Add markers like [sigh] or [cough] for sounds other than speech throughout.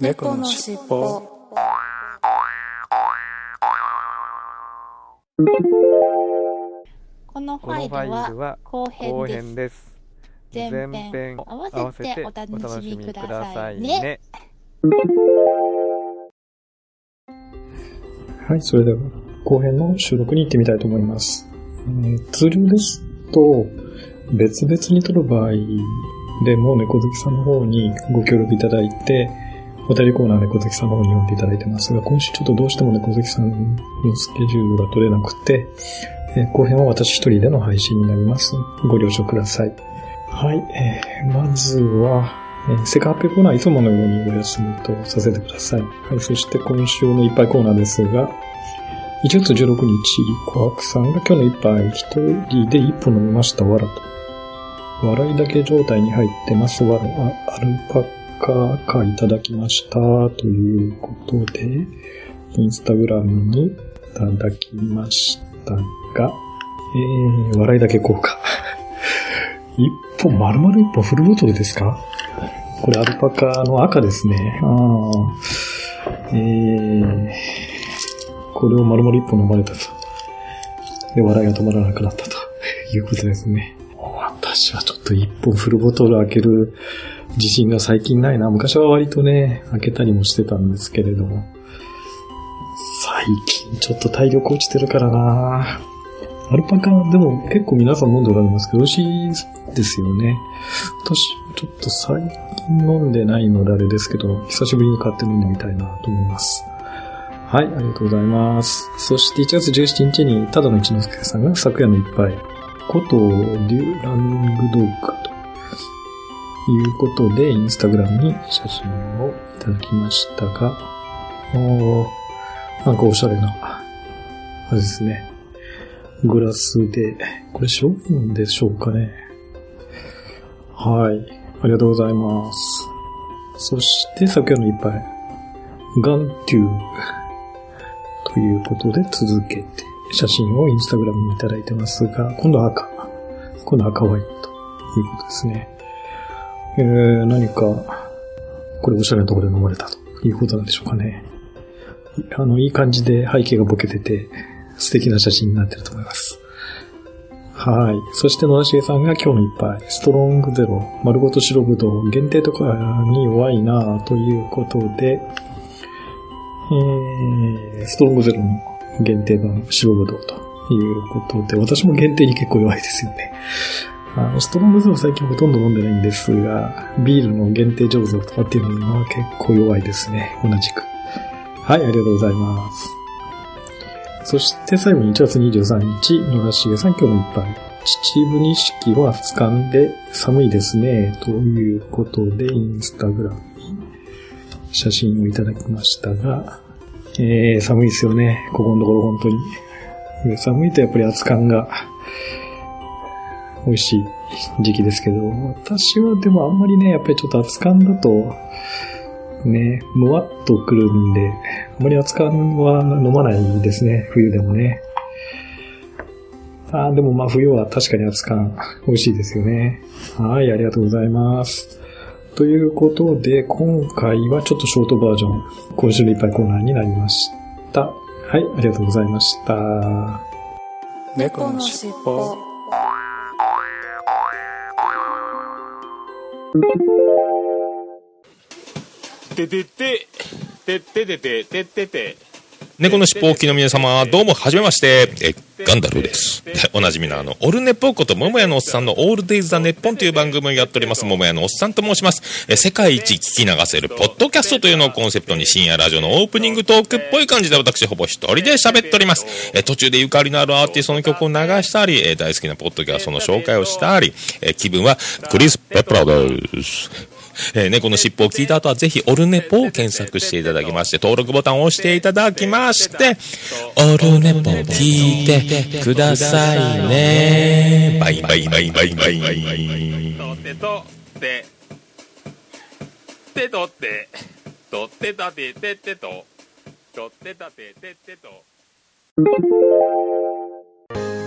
猫のしっぽこのファァイルは後後編です。編です。前編前編合わせてお楽しみくださいね。はい、それでは後編の収録に行ってみたいと思います。えー通常ですと、別々に撮る場合でも猫好きさんの方にご協力いただいて、お便りコーナー猫好きさんの方に読んでいただいてますが、今週ちょっとどうしても猫好きさんのスケジュールが取れなくて、え後編は私一人での配信になります。ご了承ください。はい、えーまずは、えーセカ発表コーナーいつものようにお休みとさせてください。はい、そして今週のいっぱいコーナーですが、1月16日、小白さんが今日の一杯一人で一本飲みましたわらと。笑いだけ状態に入ってますわら、アルパカかいただきましたということで、インスタグラムにいただきましたが、えー、笑いだけ効果。[laughs] 一本、丸々一本フルボトルですか？これアルパカの赤ですね。ああ。えー、これを丸々一本飲まれたと。で、笑いが止まらなくなったということですね。私はちょっと一本フルボトル開ける自信が最近ないな。昔は割とね、開けたりもしてたんですけれども。最近ちょっと体力落ちてるからな。アルパカ、でも結構皆さん飲んでおられますけど、美味しいですよね。私、ちょっと最近飲んでないのであれですけど、久しぶりに買って飲んでみたいなと思います。はい、ありがとうございます。そして1月17日に、ただの一之輔さんが昨夜の一杯、ことデュラングドッグいうことで、インスタグラムに写真をいただきましたが、おーなんかおしゃれな、あれですね。グラスで、これ商品でしょうかね。はい。ありがとうございます。そして、昨夜の一杯。ガンテュー。ということで続けて、写真をインスタグラムにいただいてますが、今度は赤。今度は赤ワインということですね。えー、何か、これおしゃれなところで飲まれたということなんでしょうかね。あの、いい感じで背景がボケてて、素敵な写真になってると思います。はい。そして野田茂さんが今日の一杯、ストロングゼロ、丸ごと白ぶどう、限定とかに弱いなということで、えー、ストロングゼロの限定版白ぶどうということで、私も限定に結構弱いですよね。あの、ストロングゼロ最近ほとんど飲んでないんですが、ビールの限定醸造とかっていうのは結構弱いですね。同じく。はい、ありがとうございます。そして最後に1月23日、野田茂さん今日の一杯。秩父錦は二日んで寒いですね。ということで、インスタグラムに写真をいただきましたが、えー、寒いですよね。ここのところ本当に。寒いとやっぱり熱感が美味しい時期ですけど、私はでもあんまりね、やっぱりちょっと熱感だと、ね、むわっとくるんで、あまり熱感は飲まないですね、冬でもね。あーでもまあ冬は確かに熱感美味しいですよね。はい、ありがとうございます。ということで、今回はちょっとショートバージョン、今週のいっぱいコーナーになりました。はい、ありがとうございました。猫のしっぽててて、てててて、ててて。猫のしっぽおきの皆様、どうも、はじめまして、え、ガンダルーです。で、[laughs] おなじみのあの、オルネポーこと、桃屋のおっさんのオールデイズ・ザ・ネッポンという番組をやっております、桃屋のおっさんと申します。え、世界一聞き流せる、ポッドキャストというのをコンセプトに、深夜ラジオのオープニングトークっぽい感じで、私、ほぼ一人で喋っております。え、途中でゆかりのあるアーティストの曲を流したり、え、大好きなポッドキャストの紹介をしたり、え、気分は、クリス・ペプラです。えー猫の尻尾を聞いた後はぜひオルネポを検索していただきまして、登録ボタンを押していただきまして、オルネポ聞いてくださいね。バイバイバイバイバイバイ。とってとって。てとって。とってたててってと。とってたててってと。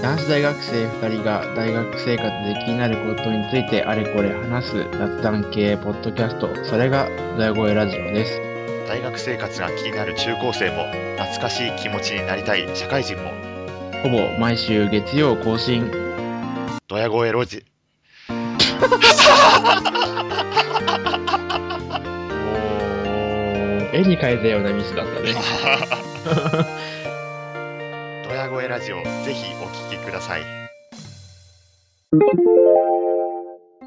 男子大学生2人が大学生活で気になることについてあれこれ話す雑談系ポッドキャスト、それが歌声ラジオです。大学生活が気になる中高生も、懐かしい気持ちになりたい社会人も、ほぼ毎週月曜更新。ドヤ声ロジ。[laughs] 絵に描いたようなミスだったね。[laughs] 声ラジオ、ぜひお聞きください。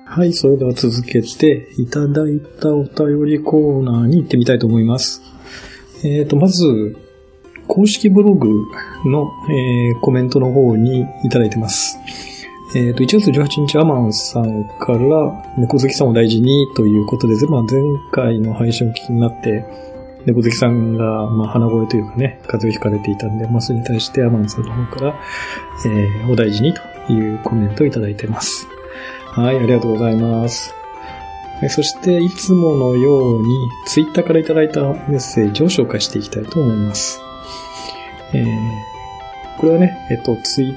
はい、それでは続けて、いただいたお便りコーナーに行ってみたいと思います。えっ、と、まず、公式ブログの、えーコメントの方にいただいてます。えっ、と、1月18日、アマンさんから、猫好きさんを大事にということで、まあ前回の配信を聞きになって、猫好きさんが、まあ、鼻声というかね、風邪をひかれていたんで、まあ、それに対してアマンさんの方から、えーお大事にというコメントをいただいてます。はい、ありがとうございます。そして、いつものように、ツイッターからいただいたメッセージを紹介していきたいと思います。えーこれはね、えっと、ツイッ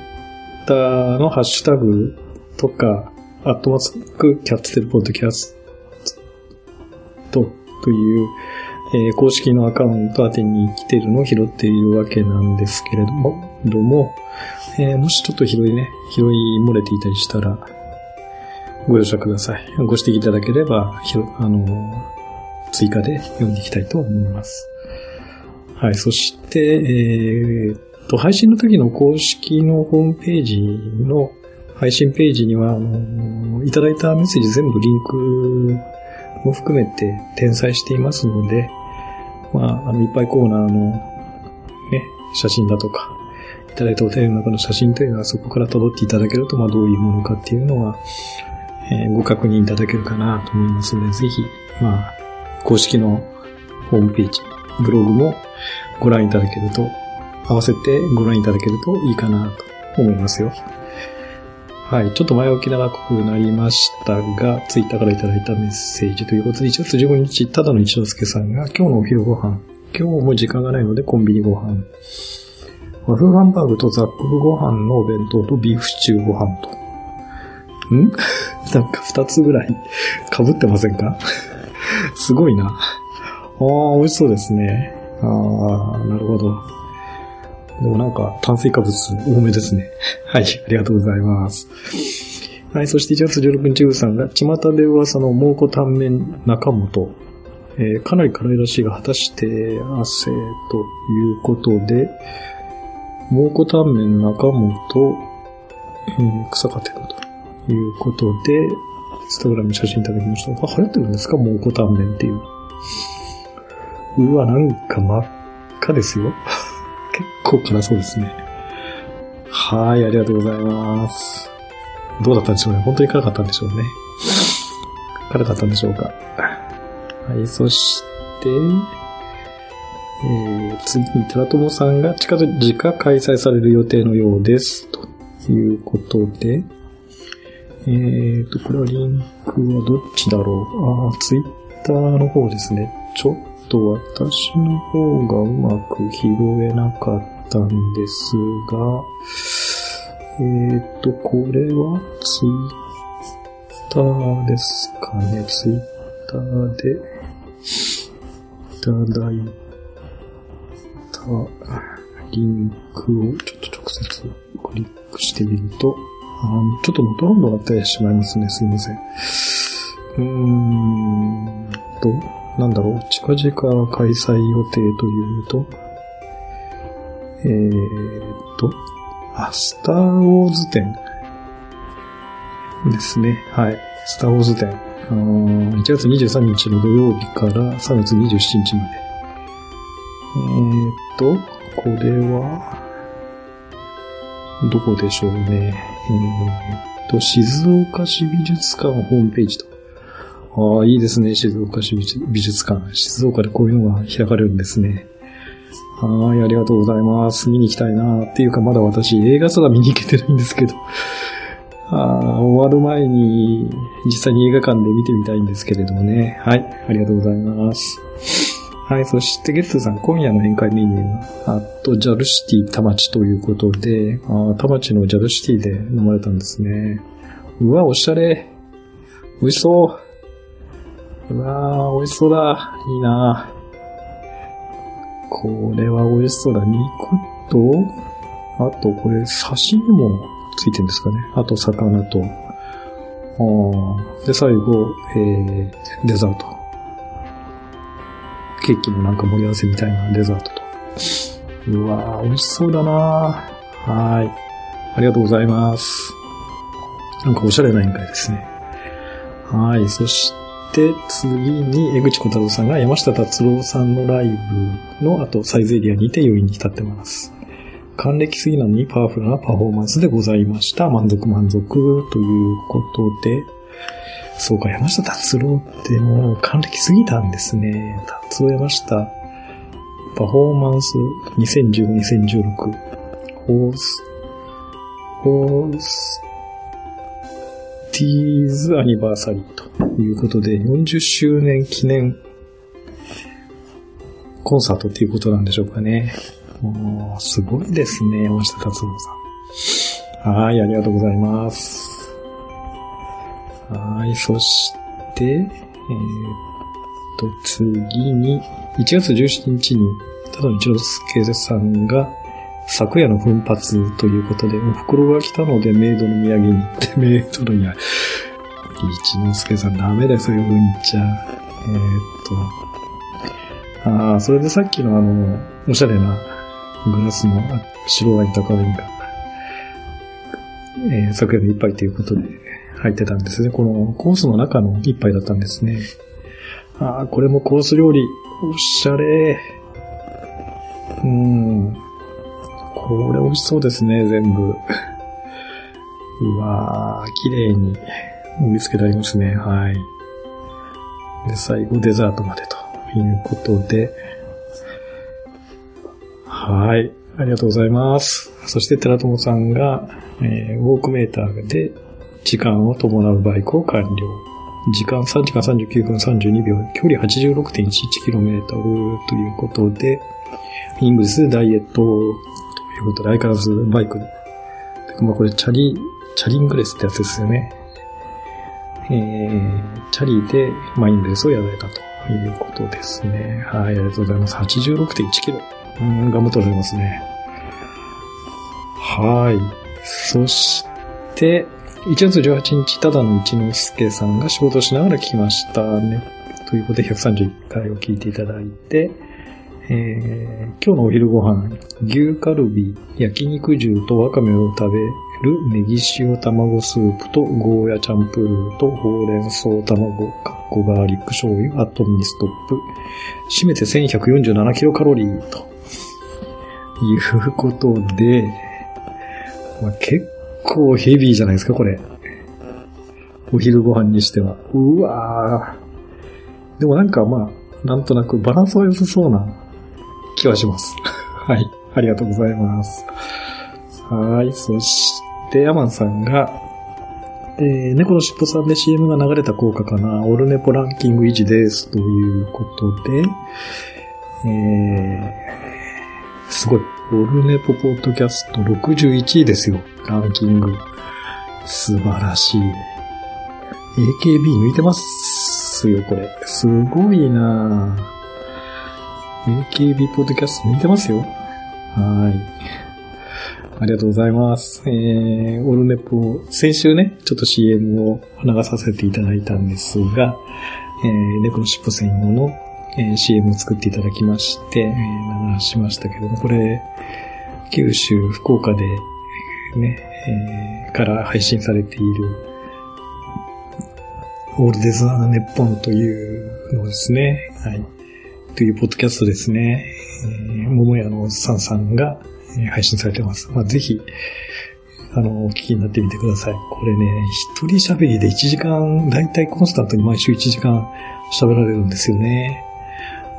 ターのハッシュタグとか、アットマークキャッツテルポッドキャストという、えー公式のアカウント宛てに来てるのを拾っているわけなんですけれども、ども、えーもしちょっと拾いね、拾い漏れていたりしたら、ご容赦ください。ご指摘いただければ、ひろあの、追加で読んでいきたいと思います。はい、そして、えーっと、配信の時の公式のホームページの配信ページには、あの、いただいたメッセージ全部リンクも含めて転載していますので、まあ、あの、いっぱいコーナーのね、写真だとか、いただいたお便りの中の写真というのはそこから辿っていただけると、まあ、どういうものかっていうのは、えーご確認いただけるかなと思いますので、ぜひ、まあ、公式のホームページ、ブログもご覧いただけると、合わせてご覧いただけるといいかなと思いますよ。はい。ちょっと前置き長くなりましたが、ツイッターからいただいたメッセージということで、1月15日、ただの一之輔さんが、今日のお昼ご飯、今日も時間がないのでコンビニご飯、和風ハンバーグとザックご飯のお弁当とビーフシチューご飯と。ん？[laughs] なんか二つぐらい被ってませんか？[laughs] すごいな。ああ、美味しそうですね。ああ、なるほど。でもなんか炭水化物多めですね。[laughs] はい、ありがとうございます。はい、そして1月16日、ウーさんが、巷で噂の蒙古タンメン中本。えーかなり辛いらしいが、果たして汗ということで、蒙古タンメン中本、えー草かてるということで、インスタグラム写真いただきました。あ、流行ってるんですか？蒙古タンメンっていう。うわ、なんか真っ赤ですよ。[laughs] 結構辛そうですね。はい、ありがとうございます。どうだったんでしょうね。本当に辛かったんでしょうね。辛かったんでしょうか。はい、そして、えー、次に、寺友さんが近々開催される予定のようです。ということで、えーと、これはリンクはどっちだろう。あー、ツイッターの方ですね。ちょと私の方がうまく拾えなかったんですが、えーと、これはツイッターですかね。ツイッターでいただいたリンクをちょっと直接クリックしてみると、あちょっと元ロンドンがってしまいますね。すいません。うーんと、なんだろう、近々開催予定というと、えーっと、あ、スターウォーズ展ですね。はい。スターウォーズ展。あー1月23日の土曜日から3月27日まで。えーっと、これは、どこでしょうね。えーっと、静岡市美術館ホームページと。ああ、いいですね、静岡市美術館。静岡でこういうのが開かれるんですね。はい、ありがとうございます。見に行きたいなっていうか、まだ私映画すら見に行けてないんですけど。ああ、終わる前に、実際に映画館で見てみたいんですけれどもね。はい、ありがとうございます。はい、そしてゲッツーさん、今夜の宴会メニューが、あと、ジャルシティ田町ということで、ああ、田町のジャルシティで飲まれたんですね。うわ、おしゃれ。美味しそう。うわー、美味しそうだ。いいなこれは美味しそうだ。肉と、あとこれ刺身もついてるんですかね。あと魚と。あで、最後、えー、デザート。ケーキのなんか盛り合わせみたいなデザートと。うわー、美味しそうだなはい。ありがとうございます。なんかおしゃれな宴会ですね。はい。そしで、次に江口小太郎さんが山下達郎さんのライブの後、サイズエリアにて余韻に浸ってます。還暦すぎなのにパワフルなパフォーマンスでございました。満足満足ということで、そうか、山下達郎ってもう還暦すぎたんですね。達郎山下、パフォーマンス2015-2016、放送、放送、40th anniversary ということで、40周年記念コンサートっていうことなんでしょうかね。もう、すごいですね、山下達郎さん。はい、ありがとうございます。はい、そして、えー、っと、次に、1月17日に、ただの一之ルさんが、昨夜の奮発ということで、お袋が来たのでメイドの土産に行って、メイドの土産。一之輔さんダメだよ、そういう風に言っちゃ。えーっと、ああ、それでさっきのあの、おしゃれなグラスの白ワインと赤ワインが、えー、昨夜の一杯ということで入ってたんですね。このコースの中の一杯だったんですね。ああ、これもコース料理、おしゃれ。うん。これ美味しそうですね、全部。うわー、綺麗に盛り付けてありますね。はい。で、最後デザートまでということで。はい。ありがとうございます。そして、寺友さんが、えーウォークメーターで時間を伴うバイクを完了。時間3時間39分32秒、距離 86.11km ということで、イングスダイエットいうことで、相変わらずバイクで。でまあこれ、チャリ、チャリングレスってやつですよね。えー、チャリで、まあ、イングレスをやられたということですね。はい、ありがとうございます。86.1キロ。うん、頑張っておられますね。はい。そして、1月18日、ただの一之輔さんが仕事しながら聞きましたね。ということで、131回を聞いていただいて、えー今日のお昼ご飯、牛カルビ、焼肉重とわかめを食べるネギ塩卵スープとゴーヤチャンプルーとほうれん草卵、かっこガーリック醤油、あとミストップ。締めて1147キロカロリーということで、まあ、結構ヘビーじゃないですか、これ。お昼ご飯にしては。うわーでもなんかまあ、なんとなくバランスは良さそうな気はします。[laughs] はい。ありがとうございます。はい。そして、ヤマンさんが、えー、猫のしっぽさんで CM が流れた効果かな。オルネポランキング維持です。ということで、えー、すごい。オルネポポッドキャスト61位ですよ。ランキング。素晴らしい。AKB 抜いてますよ、これ。すごいなぁ AKB ポッドキャスト抜いてますよ。はい。ありがとうございます。えー、オルネポ、先週ね、ちょっと CM を流させていただいたんですが、えー、猫のしっぽ専用の、えー CM を作っていただきまして、えー流しましたけども、これ、九州、福岡で、ね、えーから配信されている、オールデザーネッポンというのですね。はい。というポッドキャストですね。え、桃屋のさんさんが、配信されてます。まあ、ぜひ、あの、お聞きになってみてください。これね、一人喋りで1時間、だいたいコンスタントに毎週1時間喋られるんですよね。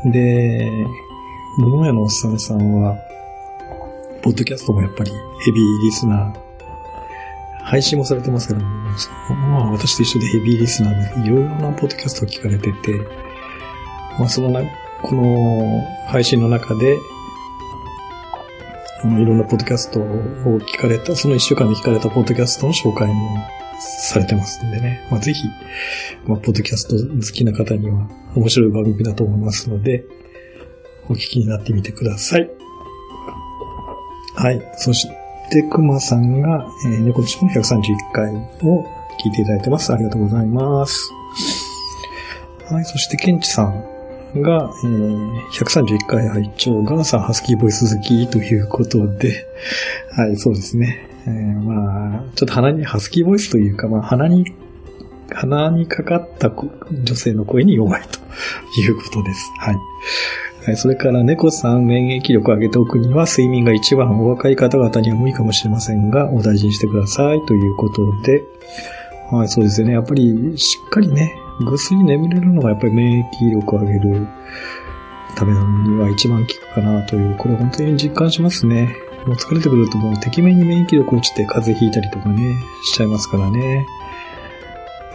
で、桃屋のおっさんさんは、ポッドキャストもやっぱりヘビーリスナー、配信もされてますけども、まあ私と一緒でヘビーリスナーでいろいろなポッドキャストを聞かれてて、まあその、この配信の中で、あのいろんなポッドキャストを聞かれた、その一週間で聞かれたポッドキャストの紹介もされてますんでね。まあぜひ、まあポッドキャスト好きな方には面白い番組だと思いますので、お聞きになってみてください。はい。そして、熊さんが、えー、猫のしの131回を聞いていただいてます。ありがとうございます。はい。そして、ケンチさんが、えー、131回拝聴ガーさんハスキーボイス好きということで、はい、そうですね。えー、まあ、ちょっと鼻に、ハスキーボイスというか、まあ、鼻に、鼻にかかった女性の声に弱いということです。はい。それから、猫さん免疫力を上げておくには、睡眠が一番お若い方々には無理かもしれませんが、お大事にしてくださいということで、はい、そうですよね。やっぱり、しっかりね、ぐっすり眠れるのがやっぱり免疫力を上げるためには一番効くかなという、これ本当に実感しますね。もう疲れてくるともうてきめんに免疫力落ちて風邪ひいたりとかね、しちゃいますからね。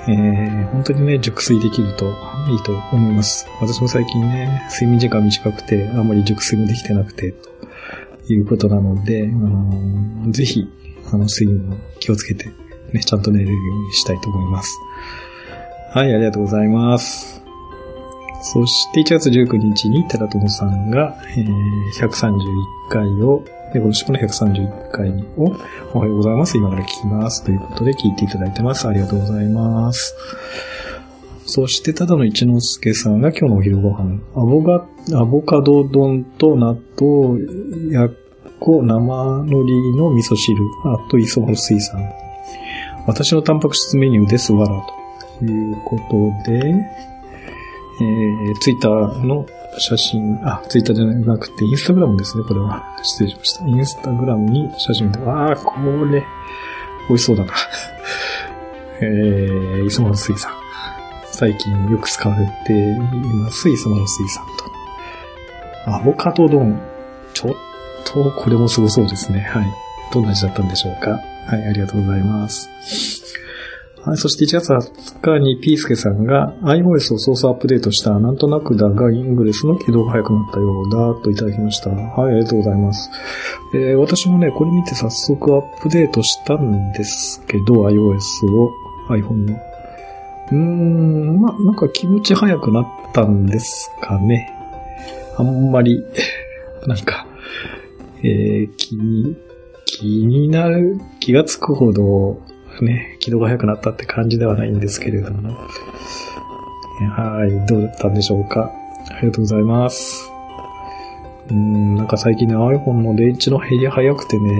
えー、本当にね、熟睡できるといいと思います。私も最近ね、睡眠時間短くて、あんまり熟睡もできてなくて、ということなので、あのぜひ、あの、睡眠を気をつけて、ね、ちゃんと寝れるようにしたいと思います。はい、ありがとうございます。そして1月19日に寺友さんが、えー、131回を、で、今年もの131回を、おはようございます。今から聞きます。ということで聞いていただいてます。ありがとうございます。そして、ただの一之輔さんが今日のお昼ご飯、アボガ、アボカド丼と納豆、やっこ、生海苔の味噌汁、あと磯丸水産。私のタンパク質メニューです、わら、ということで、えー、ツイッターの写真、あ、ツイッターじゃなくて、インスタグラムですね、これは。失礼しました。インスタグラムに写真で、ああ、これ、美味しそうだな。[laughs] えー、磯丸水産。最近よく使われています、磯丸水産と。アボカド丼。ちょっと、これもすごそうですね。はい。どんな味だったんでしょうか。はい、ありがとうございます。はい、そして1月20日にピースケさんが iOS をソースアップデートしたなんとなくだがイングレスの起動が早くなったようだといただきました。はい、ありがとうございます。えー、私もね、これ見て早速アップデートしたんですけど、iOS を iPhone の。うーん、ま、なんか気持ち早くなったんですかね。あんまり、[laughs] なんか、えー、気に、気になる、気がつくほど、ね、起動が早くなったって感じではないんですけれども。はい、どうだったんでしょうか。ありがとうございます。うん、なんか最近ね、iPhone の電池の減り早くてね、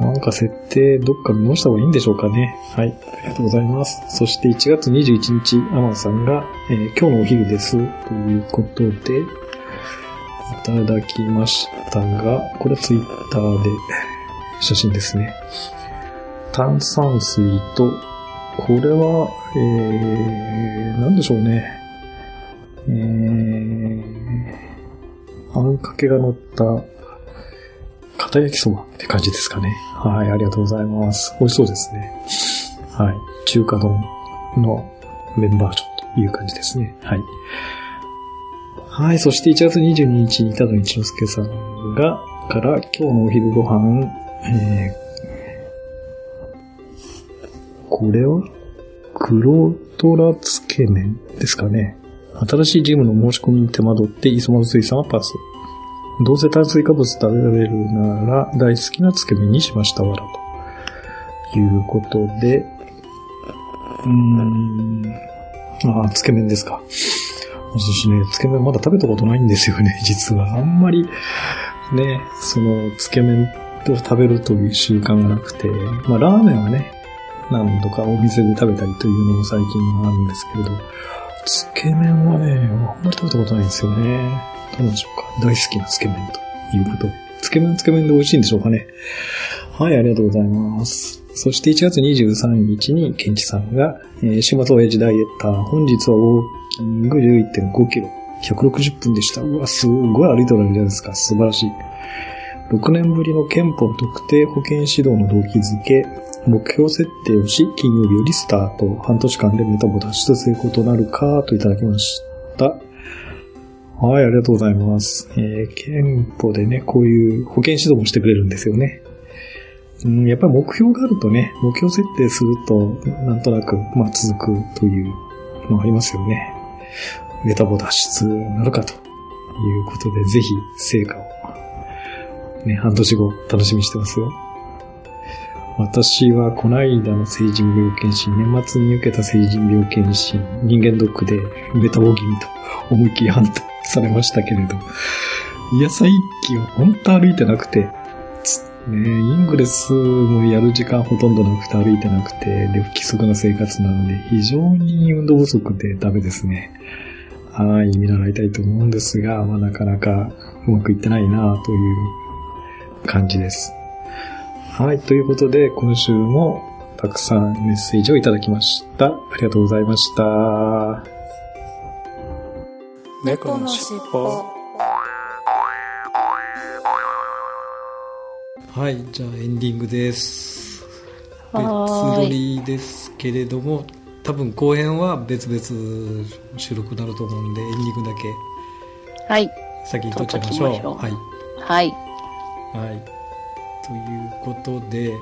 なんか設定どっか見直した方がいいんでしょうかね。はい、ありがとうございます。そして1月21日、アマンさんが、えー今日のお昼です。ということで、いただきましたが、これツイッターで写真ですね。炭酸水と、これは、えー、なんでしょうね。えー、あんかけが乗った、片焼きそばって感じですかね。はい、ありがとうございます。美味しそうですね。はい、中華丼のメンバーションという感じですね。はい。はい、そして1月22日にただ一之輔さんが、から今日のお昼ご飯、えーこれは？黒トラつけ麺ですかね。新しいジムの申し込みに手間取って、磯丸水産はパス。どうせ炭水化物食べられるなら、大好きなつけ麺にしましたわら。ということで、うーん、ああ、つけ麺ですか。私ね、つけ麺まだ食べたことないんですよね、[laughs] 実は。あんまり、ね、その、つけ麺を食べるという習慣がなくて、まあ、ラーメンはね、何度かお店で食べたりというのも最近はあるんですけれど、つけ麺はね、あんまり食べたことないんですよね。どうなんでしょうか。大好きなつけ麺ということ。つけ麺つけ麺で美味しいんでしょうかね。はい、ありがとうございます。そして1月23日にケンチさんが、えー週末親父ダイエッター、本日はウォーキング11.5キロ、160分でした。うわ、すごい歩いておられるじゃないですか。素晴らしい。6年ぶりの憲法特定保険指導の動機づけ、目標設定をし、金曜日よりスタート。半年間でメタボ脱出成功となるか、といただきました。はい、ありがとうございます。えー、憲法でね、こういう保険指導もしてくれるんですよね。うん、やっぱり目標があるとね、目標設定すると、なんとなく、まあ続くというのありますよね。メタボ脱出なるかということで、ぜひ成果を、ね、半年後楽しみにしてますよ。私はこの間の成人病検診、年末に受けた成人病検診、人間ドックでメタボ気味と思いっきり判断されましたけれど、いや、最近本当歩いてなくて、ね、イングレスもやる時間ほとんどなくて歩いてなくて、で、不規則な生活なので、非常に運動不足でダメですね。はい、見習いたいと思うんですが、まあ、なかなかうまくいってないなという感じです。はい、ということで、今週もたくさんメッセージをいただきました。ありがとうございました。猫のしっぽはい、じゃあエンディングです。別はーい撮りですけれども、多分後編は別々収録になると思うんで、エンディングだけはい。先に撮っちゃいましょうはい。はい。はい。ということで、え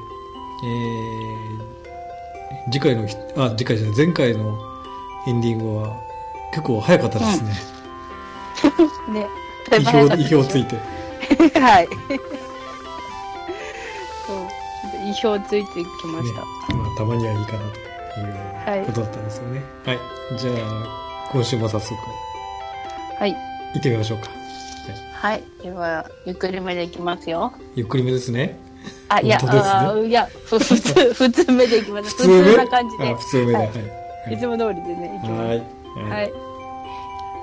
ー、次回のひ、あ、次回じゃない、前回のエンディングは結構早かったですね。[laughs] ね。意表、意表ついて。[laughs] はい。[laughs] そう。意表ついてきました。まあ、たまにはいいかなということだったんですよね。はい。じゃあ、今週も早速、はい。行ってみましょうか。はい。では、ゆっくりめでいきますよ。ゆっくりめですね。あ、いや、ねあーいや、ふ [laughs] 普通、普通目でいきます。普通目な感じで。あ、普通目で。ははいい。いつも通りでね、いきます。はい。はい。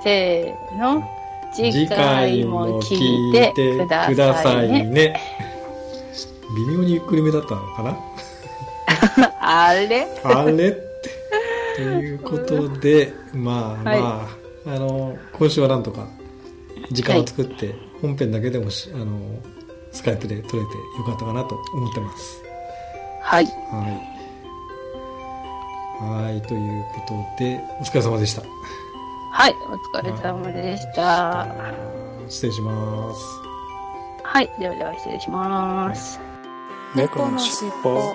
せーの。次次回回もも聞聞いいててくだささいね。いね。微妙にゆっくりめだったのかな？[laughs] あれ？あれ？って。ということで、まあはいまあ、あの、今週はなんとか時間を作って、本編だけでもし、あの、スカイプで撮れてよかったかなと思ってます。はい。はい。はい、ということで、お疲れ様でした。はい。お疲れ様でした。失礼します。はい。ではでは失礼します。猫のしっぽこ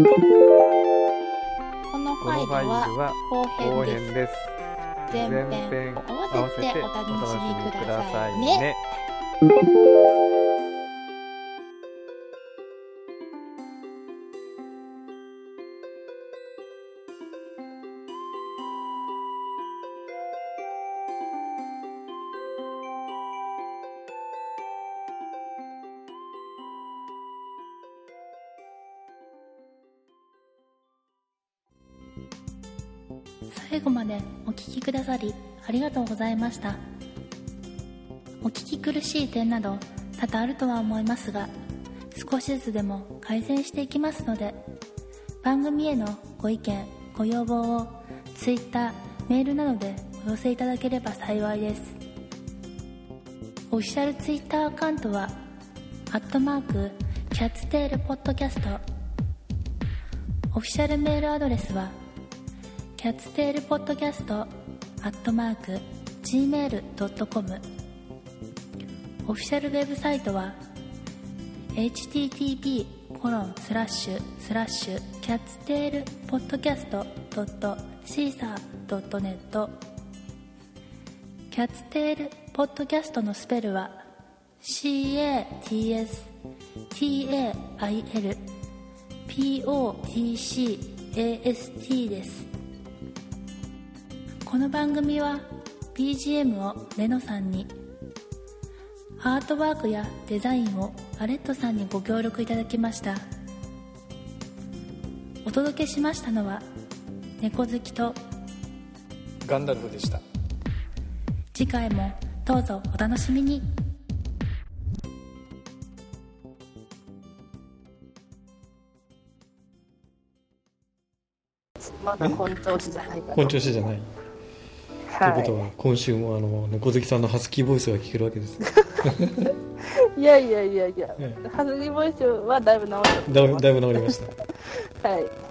のフこのファイルはは後後編です。前前編合合わわせておお楽しみくださいね。最後までお聞きくださりありがとうございました。お聞き苦しい点など多々あるとは思いますが少しずつでも改善していきますので番組へのご意見ご要望を Twitter メールなどでお寄せいただければ幸いです。オフィシャル Twitter アカウントはアットマークキャッツテールポッドキャスト。オフィシャルメールアドレスは catstailpodcast アットマーク gmail.com オフィシャルウェブサイトは http コロンスラッシュスラッシュ catstailpodcast ドット seesaa ドット net。キャッツテールポッドキャストのスペルは CATSTAIL POTCAST です。この番組は BGM をレノさんにアートワークやデザインをアレットさんにご協力いただきましたお届けしましたのは猫好きとガンダルフでした次回もどうぞお楽しみにまだ本調子じゃないかな。本調子じゃない。ということは、今週もあの、猫好きさんのハスキーボイスが聞けるわけですね。[laughs] いやいやいやいやえ、はずりボイスはだいぶ直しだいぶだいぶ治りました。た。[laughs] はい。